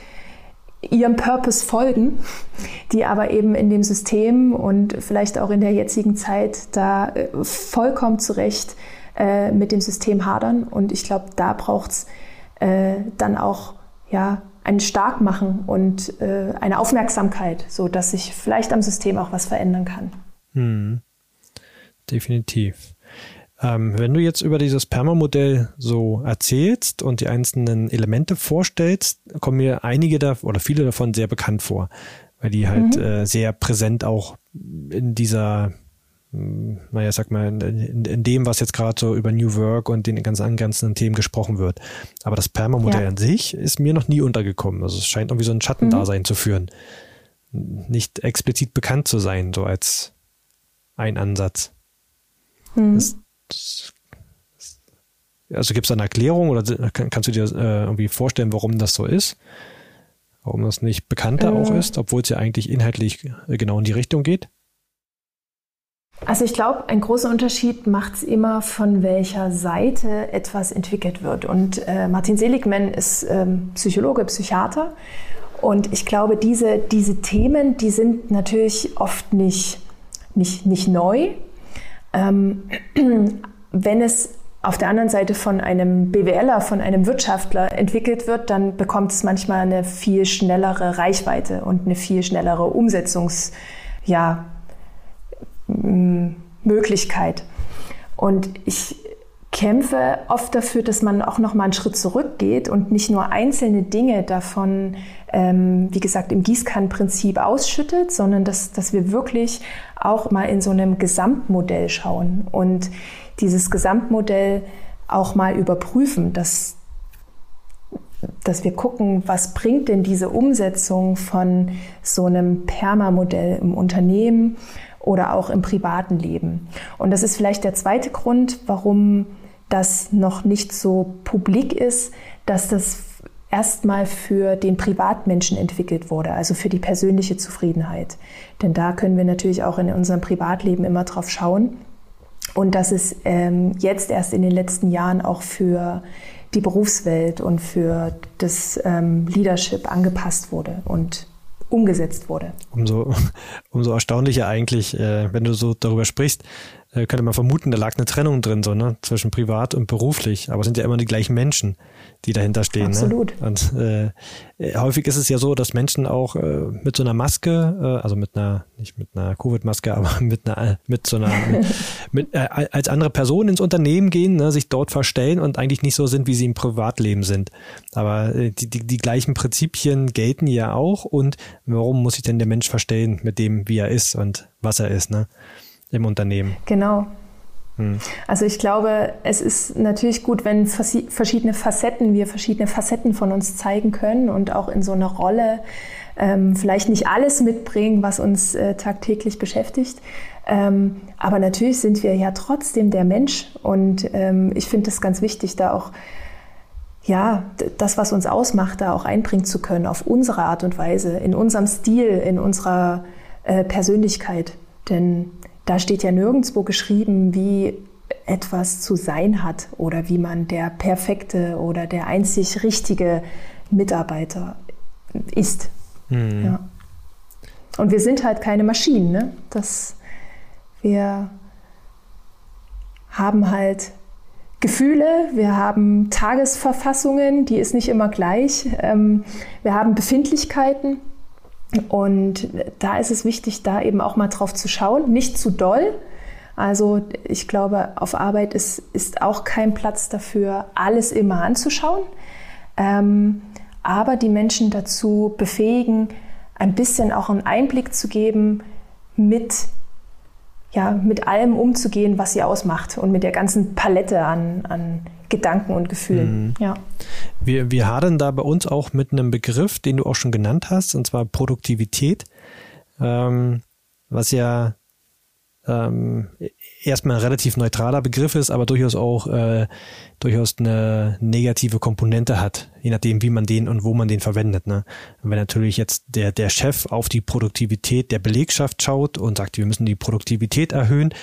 ihrem Purpose folgen, die aber eben in dem System und vielleicht auch in der jetzigen Zeit da äh, vollkommen zurecht äh, mit dem System hadern. Und ich glaube, da braucht es äh, dann auch ja, ein Starkmachen und äh, eine Aufmerksamkeit, so dass sich vielleicht am System auch was verändern kann. Hm. Definitiv. Ähm, wenn du jetzt über dieses Perma-Modell so erzählst und die einzelnen Elemente vorstellst, kommen mir einige da oder viele davon sehr bekannt vor, weil die halt mhm. äh, sehr präsent auch in dieser hm, naja, sag mal, in, in dem, was jetzt gerade so über New Work und den ganz angrenzenden Themen gesprochen wird. Aber das Perma-Modell ja. an sich ist mir noch nie untergekommen. Also es scheint irgendwie so ein Schattendasein mhm. zu führen. Nicht explizit bekannt zu sein, so als ein Ansatz. Mhm. Das, also gibt es eine Erklärung oder kannst du dir äh, irgendwie vorstellen, warum das so ist? Warum das nicht bekannter äh. auch ist, obwohl es ja eigentlich inhaltlich genau in die Richtung geht? Also ich glaube, ein großer Unterschied macht es immer, von welcher Seite etwas entwickelt wird. Und äh, Martin Seligman ist ähm, Psychologe, Psychiater. Und ich glaube, diese, diese Themen, die sind natürlich oft nicht, nicht, nicht neu. Ähm, wenn es auf der anderen Seite von einem BWLer, von einem Wirtschaftler entwickelt wird, dann bekommt es manchmal eine viel schnellere Reichweite und eine viel schnellere Umsetzungs, ja. Und ich kämpfe oft dafür, dass man auch noch mal einen Schritt zurückgeht und nicht nur einzelne Dinge davon, ähm, wie gesagt, im Gießkannenprinzip ausschüttet, sondern dass, dass wir wirklich auch mal in so einem Gesamtmodell schauen und dieses Gesamtmodell auch mal überprüfen, dass, dass wir gucken, was bringt denn diese Umsetzung von so einem Perma-Modell im Unternehmen oder auch im privaten Leben. Und das ist vielleicht der zweite Grund, warum das noch nicht so publik ist, dass das erstmal für den Privatmenschen entwickelt wurde, also für die persönliche Zufriedenheit. Denn da können wir natürlich auch in unserem Privatleben immer drauf schauen. Und dass es ähm, jetzt erst in den letzten Jahren auch für die Berufswelt und für das ähm, Leadership angepasst wurde und umgesetzt wurde. Umso, umso erstaunlicher eigentlich, äh, wenn du so darüber sprichst, äh, könnte man vermuten, da lag eine Trennung drin, so, ne? zwischen privat und beruflich. Aber es sind ja immer die gleichen Menschen, die dahinter stehen. Ne? Absolut. Ne? Und äh, häufig ist es ja so, dass Menschen auch äh, mit so einer Maske, äh, also mit einer, nicht mit einer Covid-Maske, aber mit einer, mit so einer, mit, mit, äh, als andere Person ins Unternehmen gehen, ne? sich dort verstellen und eigentlich nicht so sind, wie sie im Privatleben sind. Aber äh, die, die, die gleichen Prinzipien gelten ja auch. Und warum muss sich denn der Mensch verstellen mit dem, wie er ist und was er ist? Ne? Im Unternehmen. Genau. Hm. Also ich glaube, es ist natürlich gut, wenn verschiedene Facetten, wir verschiedene Facetten von uns zeigen können und auch in so einer Rolle ähm, vielleicht nicht alles mitbringen, was uns äh, tagtäglich beschäftigt. Ähm, aber natürlich sind wir ja trotzdem der Mensch und ähm, ich finde es ganz wichtig, da auch ja, das, was uns ausmacht, da auch einbringen zu können auf unsere Art und Weise, in unserem Stil, in unserer äh, Persönlichkeit. Denn da steht ja nirgendwo geschrieben, wie etwas zu sein hat oder wie man der perfekte oder der einzig richtige Mitarbeiter ist. Mhm. Ja. Und wir sind halt keine Maschinen. Ne? Das, wir haben halt Gefühle, wir haben Tagesverfassungen, die ist nicht immer gleich. Ähm, wir haben Befindlichkeiten und da ist es wichtig, da eben auch mal drauf zu schauen, nicht zu doll. Also ich glaube, auf Arbeit ist, ist auch kein Platz dafür, alles immer anzuschauen. Ähm, aber die Menschen dazu befähigen, ein bisschen auch einen Einblick zu geben, mit, ja, mit allem umzugehen, was sie ausmacht und mit der ganzen Palette an, an Gedanken und Gefühlen. Mhm. Ja. Wir, wir hadern da bei uns auch mit einem Begriff, den du auch schon genannt hast, und zwar Produktivität, ähm, was ja ähm, erstmal ein relativ neutraler Begriff ist, aber durchaus auch äh, durchaus eine negative Komponente hat, je nachdem, wie man den und wo man den verwendet. Ne? wenn natürlich jetzt der, der Chef auf die Produktivität der Belegschaft schaut und sagt, wir müssen die Produktivität erhöhen,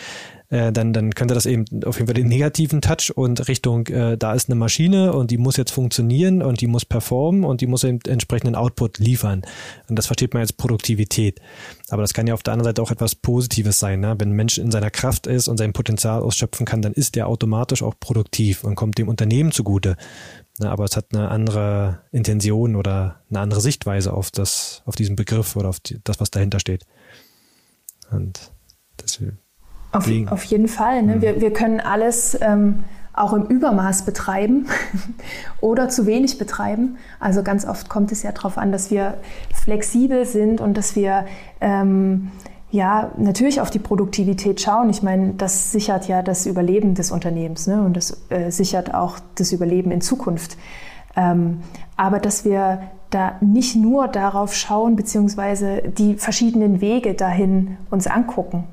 äh, dann, dann könnte das eben auf jeden Fall den negativen Touch und Richtung, äh, da ist eine Maschine und die muss jetzt funktionieren und die muss performen und die muss eben entsprechenden Output liefern. Und das versteht man als Produktivität. Aber das kann ja auf der anderen Seite auch etwas Positives sein. Ne? Wenn ein Mensch in seiner Kraft ist und sein Potenzial ausschöpfen kann, dann ist der automatisch auch produktiv und kommt dem Unternehmen zugute. Ne? Aber es hat eine andere Intention oder eine andere Sichtweise auf das, auf diesen Begriff oder auf die, das, was dahinter steht. Und deswegen. Auf, auf jeden Fall. Ne? Mhm. Wir, wir können alles ähm, auch im Übermaß betreiben oder zu wenig betreiben. Also ganz oft kommt es ja darauf an, dass wir flexibel sind und dass wir ähm, ja natürlich auf die Produktivität schauen. Ich meine, das sichert ja das Überleben des Unternehmens ne? und das äh, sichert auch das Überleben in Zukunft. Ähm, aber dass wir da nicht nur darauf schauen, beziehungsweise die verschiedenen Wege dahin uns angucken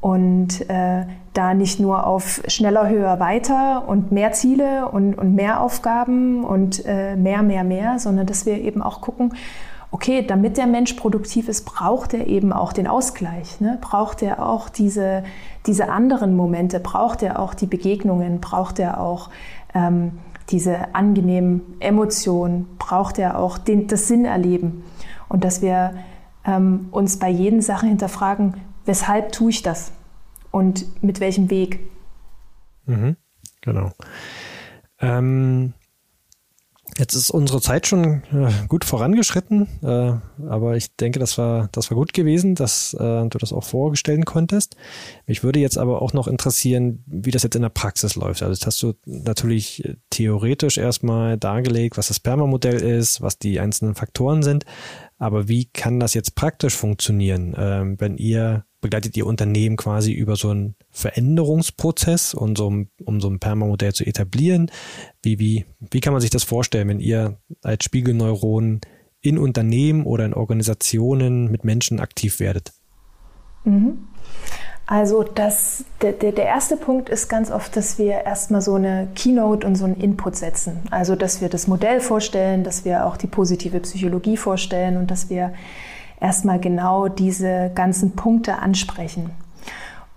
und äh, da nicht nur auf schneller, höher, weiter und mehr Ziele und, und mehr Aufgaben und äh, mehr, mehr, mehr, sondern dass wir eben auch gucken, okay, damit der Mensch produktiv ist, braucht er eben auch den Ausgleich, ne? braucht er auch diese, diese anderen Momente, braucht er auch die Begegnungen, braucht er auch ähm, diese angenehmen Emotionen, braucht er auch den, das Sinnerleben und dass wir ähm, uns bei jeden Sache hinterfragen, weshalb tue ich das und mit welchem Weg. Mhm, genau. Ähm, jetzt ist unsere Zeit schon äh, gut vorangeschritten, äh, aber ich denke, das war, das war gut gewesen, dass äh, du das auch vorstellen konntest. Mich würde jetzt aber auch noch interessieren, wie das jetzt in der Praxis läuft. Also, das hast du natürlich theoretisch erstmal dargelegt, was das Perma-Modell ist, was die einzelnen Faktoren sind. Aber wie kann das jetzt praktisch funktionieren, ähm, wenn ihr begleitet ihr Unternehmen quasi über so einen Veränderungsprozess und so, um so ein Permamodell zu etablieren? Wie, wie, wie kann man sich das vorstellen, wenn ihr als Spiegelneuron in Unternehmen oder in Organisationen mit Menschen aktiv werdet? Mhm. Also das, der, der erste Punkt ist ganz oft, dass wir erstmal so eine Keynote und so einen Input setzen. Also dass wir das Modell vorstellen, dass wir auch die positive Psychologie vorstellen und dass wir erstmal genau diese ganzen Punkte ansprechen.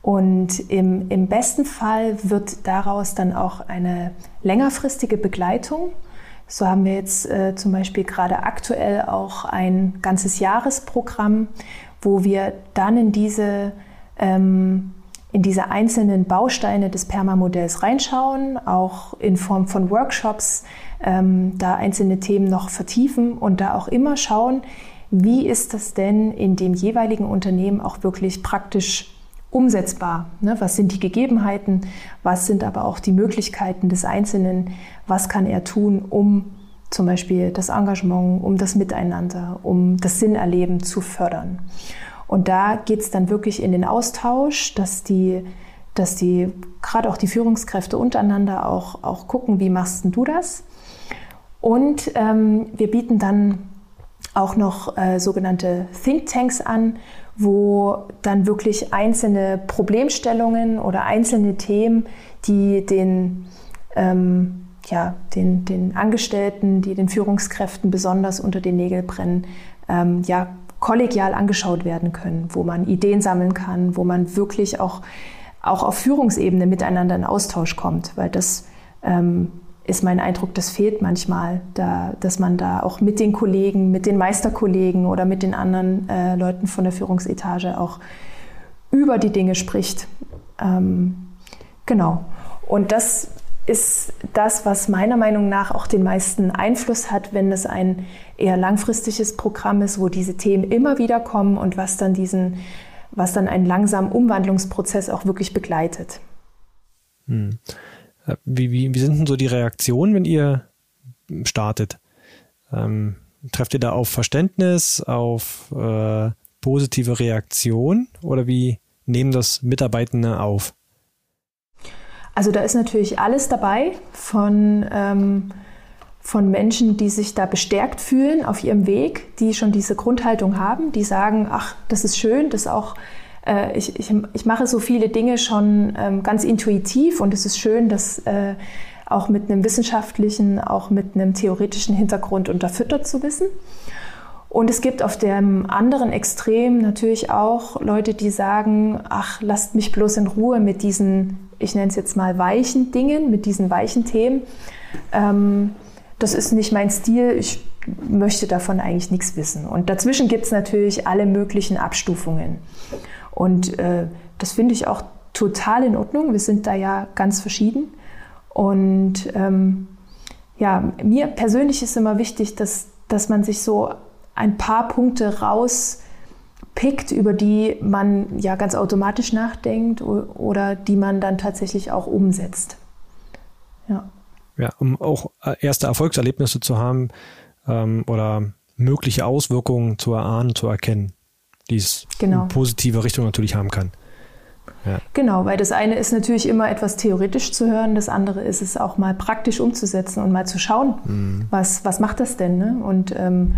Und im, im besten Fall wird daraus dann auch eine längerfristige Begleitung. So haben wir jetzt äh, zum Beispiel gerade aktuell auch ein ganzes Jahresprogramm, wo wir dann in diese, ähm, in diese einzelnen Bausteine des Perma-Modells reinschauen, auch in Form von Workshops, ähm, da einzelne Themen noch vertiefen und da auch immer schauen, wie ist das denn in dem jeweiligen Unternehmen auch wirklich praktisch umsetzbar? Ne? Was sind die Gegebenheiten? Was sind aber auch die Möglichkeiten des Einzelnen? Was kann er tun, um zum Beispiel das Engagement, um das Miteinander, um das Sinnerleben zu fördern? Und da geht es dann wirklich in den Austausch, dass die, dass die gerade auch die Führungskräfte untereinander auch, auch gucken, wie machst du das? Und ähm, wir bieten dann auch noch äh, sogenannte Thinktanks an, wo dann wirklich einzelne Problemstellungen oder einzelne Themen, die den, ähm, ja, den, den Angestellten, die den Führungskräften besonders unter den Nägeln brennen, ähm, ja, kollegial angeschaut werden können, wo man Ideen sammeln kann, wo man wirklich auch, auch auf Führungsebene miteinander in Austausch kommt, weil das ähm, ist mein Eindruck, das fehlt manchmal, da, dass man da auch mit den Kollegen, mit den Meisterkollegen oder mit den anderen äh, Leuten von der Führungsetage auch über die Dinge spricht. Ähm, genau. Und das ist das, was meiner Meinung nach auch den meisten Einfluss hat, wenn es ein eher langfristiges Programm ist, wo diese Themen immer wieder kommen und was dann diesen, was dann einen langsamen Umwandlungsprozess auch wirklich begleitet. Hm. Äh, wie, wie, wie sind denn so die Reaktionen, wenn ihr startet? Ähm, trefft ihr da auf Verständnis, auf äh, positive Reaktion oder wie nehmen das Mitarbeitende auf? Also da ist natürlich alles dabei von, ähm, von Menschen, die sich da bestärkt fühlen auf ihrem Weg, die schon diese Grundhaltung haben, die sagen, ach, das ist schön, das auch äh, ich, ich, ich mache so viele Dinge schon ähm, ganz intuitiv und es ist schön, dass äh, auch mit einem wissenschaftlichen, auch mit einem theoretischen Hintergrund unterfüttert zu wissen. Und es gibt auf dem anderen Extrem natürlich auch Leute, die sagen, ach, lasst mich bloß in Ruhe mit diesen, ich nenne es jetzt mal weichen Dingen, mit diesen weichen Themen. Ähm, das ist nicht mein Stil, ich möchte davon eigentlich nichts wissen. Und dazwischen gibt es natürlich alle möglichen Abstufungen. Und äh, das finde ich auch total in Ordnung. Wir sind da ja ganz verschieden. Und ähm, ja, mir persönlich ist immer wichtig, dass, dass man sich so ein paar Punkte rauspickt, über die man ja ganz automatisch nachdenkt oder die man dann tatsächlich auch umsetzt. Ja. Ja, um auch äh, erste Erfolgserlebnisse zu haben ähm, oder mögliche Auswirkungen zu erahnen, zu erkennen, die es genau. in positive Richtung natürlich haben kann. Ja. Genau, weil das eine ist natürlich immer etwas theoretisch zu hören, das andere ist es auch mal praktisch umzusetzen und mal zu schauen, mhm. was, was macht das denn? Ne? Und ähm,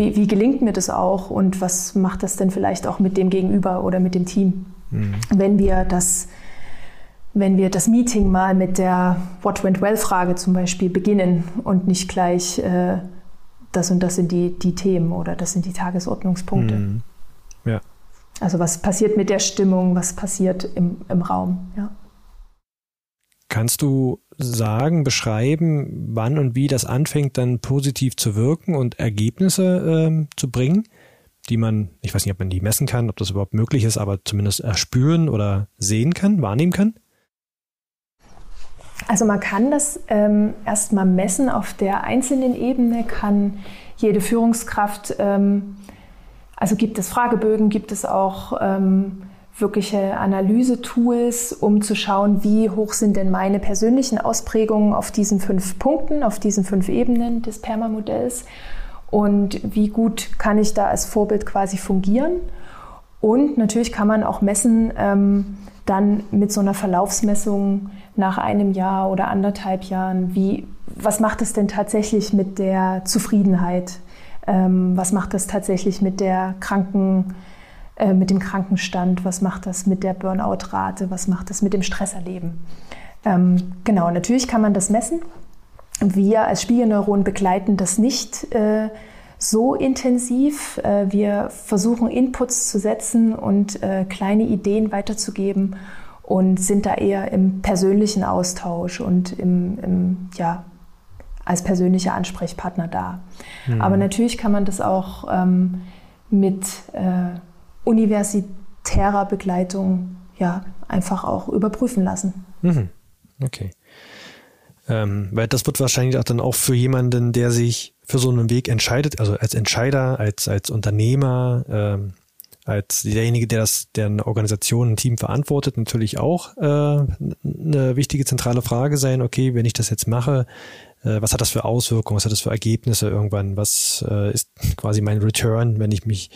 wie, wie gelingt mir das auch und was macht das denn vielleicht auch mit dem Gegenüber oder mit dem Team, mhm. wenn wir das wenn wir das Meeting mal mit der What went well Frage zum Beispiel beginnen und nicht gleich äh, das und das sind die, die Themen oder das sind die Tagesordnungspunkte. Mhm. Ja. Also was passiert mit der Stimmung, was passiert im, im Raum, ja. Kannst du sagen, beschreiben, wann und wie das anfängt, dann positiv zu wirken und Ergebnisse ähm, zu bringen, die man, ich weiß nicht, ob man die messen kann, ob das überhaupt möglich ist, aber zumindest erspüren oder sehen kann, wahrnehmen kann? Also man kann das ähm, erstmal messen auf der einzelnen Ebene, kann jede Führungskraft, ähm, also gibt es Fragebögen, gibt es auch ähm, wirkliche Analysetools, um zu schauen, wie hoch sind denn meine persönlichen Ausprägungen auf diesen fünf Punkten, auf diesen fünf Ebenen des Perma-Modells und wie gut kann ich da als Vorbild quasi fungieren. Und natürlich kann man auch messen, ähm, dann mit so einer Verlaufsmessung nach einem Jahr oder anderthalb Jahren, wie, was macht es denn tatsächlich mit der Zufriedenheit? Ähm, was macht das tatsächlich mit der Kranken, äh, mit dem Krankenstand? Was macht das mit der Burnout-Rate? Was macht das mit dem Stresserleben? Ähm, genau, natürlich kann man das messen. Wir als Spiegelneuron begleiten das nicht äh, so intensiv. Äh, wir versuchen Inputs zu setzen und äh, kleine Ideen weiterzugeben und sind da eher im persönlichen Austausch und im, im ja, als persönlicher Ansprechpartner da. Mhm. Aber natürlich kann man das auch ähm, mit äh, universitärer Begleitung ja einfach auch überprüfen lassen. Mhm. Okay. Ähm, weil das wird wahrscheinlich auch dann auch für jemanden, der sich für so einen Weg entscheidet, also als Entscheider, als, als Unternehmer, ähm, als derjenige, der das, der eine Organisation, ein Team verantwortet, natürlich auch äh, eine wichtige zentrale Frage sein, okay, wenn ich das jetzt mache, äh, was hat das für Auswirkungen, was hat das für Ergebnisse irgendwann, was äh, ist quasi mein Return, wenn ich mich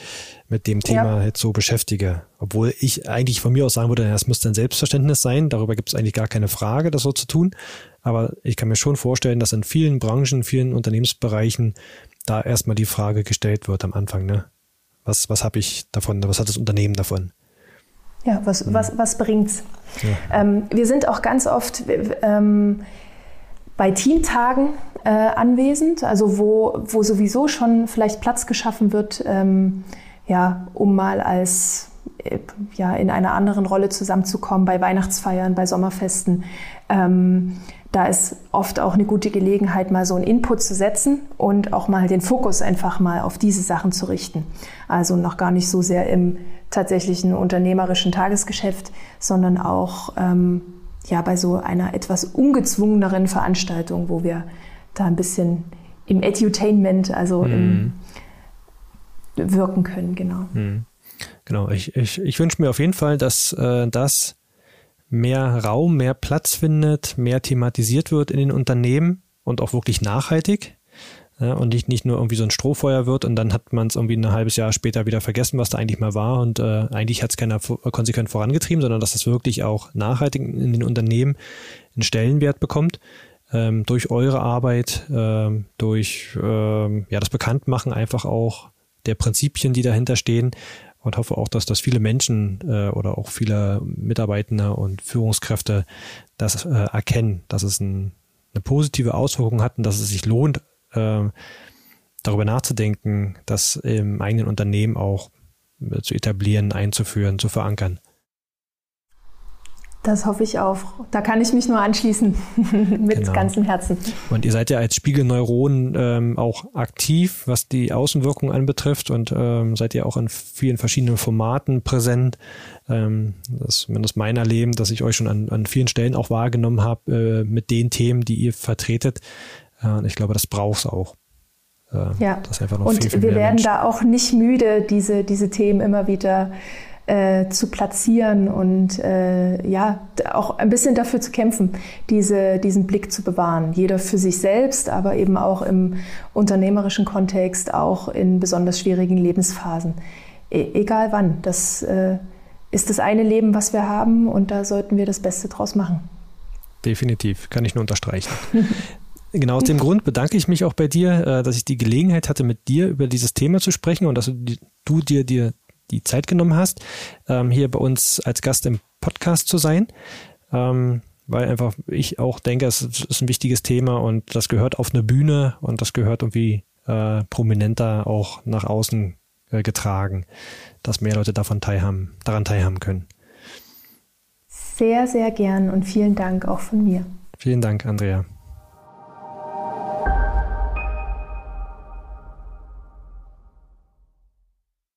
mit dem Thema ja. jetzt so beschäftige. Obwohl ich eigentlich von mir aus sagen würde, das müsste ein Selbstverständnis sein, darüber gibt es eigentlich gar keine Frage, das so zu tun. Aber ich kann mir schon vorstellen, dass in vielen Branchen, vielen Unternehmensbereichen da erstmal die Frage gestellt wird am Anfang, ne? Was, was habe ich davon? Was hat das Unternehmen davon? Ja, was, was, was bringt's? Ja. Ähm, wir sind auch ganz oft ähm, bei Teamtagen äh, anwesend, also wo, wo sowieso schon vielleicht Platz geschaffen wird, ähm, ja, um mal als äh, ja, in einer anderen Rolle zusammenzukommen, bei Weihnachtsfeiern, bei Sommerfesten. Ähm, da ist oft auch eine gute Gelegenheit, mal so einen Input zu setzen und auch mal den Fokus einfach mal auf diese Sachen zu richten. Also noch gar nicht so sehr im tatsächlichen unternehmerischen Tagesgeschäft, sondern auch ähm, ja, bei so einer etwas ungezwungeneren Veranstaltung, wo wir da ein bisschen im Edutainment, also mhm. im wirken können, genau. Mhm. Genau, ich, ich, ich wünsche mir auf jeden Fall, dass äh, das mehr Raum, mehr Platz findet, mehr thematisiert wird in den Unternehmen und auch wirklich nachhaltig. Ja, und nicht, nicht nur irgendwie so ein Strohfeuer wird und dann hat man es irgendwie ein halbes Jahr später wieder vergessen, was da eigentlich mal war. Und äh, eigentlich hat es keiner konsequent vorangetrieben, sondern dass das wirklich auch nachhaltig in den Unternehmen einen Stellenwert bekommt. Ähm, durch eure Arbeit, ähm, durch ähm, ja das Bekanntmachen einfach auch der Prinzipien, die dahinter stehen. Und hoffe auch, dass das viele Menschen äh, oder auch viele Mitarbeitende und Führungskräfte das äh, erkennen, dass es ein, eine positive Auswirkung hat und dass es sich lohnt, äh, darüber nachzudenken, das im eigenen Unternehmen auch äh, zu etablieren, einzuführen, zu verankern. Das hoffe ich auch. Da kann ich mich nur anschließen mit genau. ganzem Herzen. Und ihr seid ja als Spiegelneuron ähm, auch aktiv, was die Außenwirkung anbetrifft und ähm, seid ihr auch in vielen verschiedenen Formaten präsent. Ähm, das ist zumindest mein Erleben, dass ich euch schon an, an vielen Stellen auch wahrgenommen habe äh, mit den Themen, die ihr vertretet. Äh, ich glaube, das braucht es auch. Äh, ja. und viel, viel wir werden Menschen. da auch nicht müde, diese, diese Themen immer wieder äh, zu platzieren und äh, ja, auch ein bisschen dafür zu kämpfen, diese, diesen Blick zu bewahren. Jeder für sich selbst, aber eben auch im unternehmerischen Kontext, auch in besonders schwierigen Lebensphasen. E egal wann. Das äh, ist das eine Leben, was wir haben und da sollten wir das Beste draus machen. Definitiv, kann ich nur unterstreichen. Genau aus dem Grund bedanke ich mich auch bei dir, äh, dass ich die Gelegenheit hatte, mit dir über dieses Thema zu sprechen und dass du dir, dir die Zeit genommen hast, ähm, hier bei uns als Gast im Podcast zu sein. Ähm, weil einfach ich auch denke, es ist ein wichtiges Thema und das gehört auf eine Bühne und das gehört irgendwie äh, prominenter auch nach außen äh, getragen, dass mehr Leute davon teilhaben, daran teilhaben können. Sehr, sehr gern und vielen Dank auch von mir. Vielen Dank, Andrea.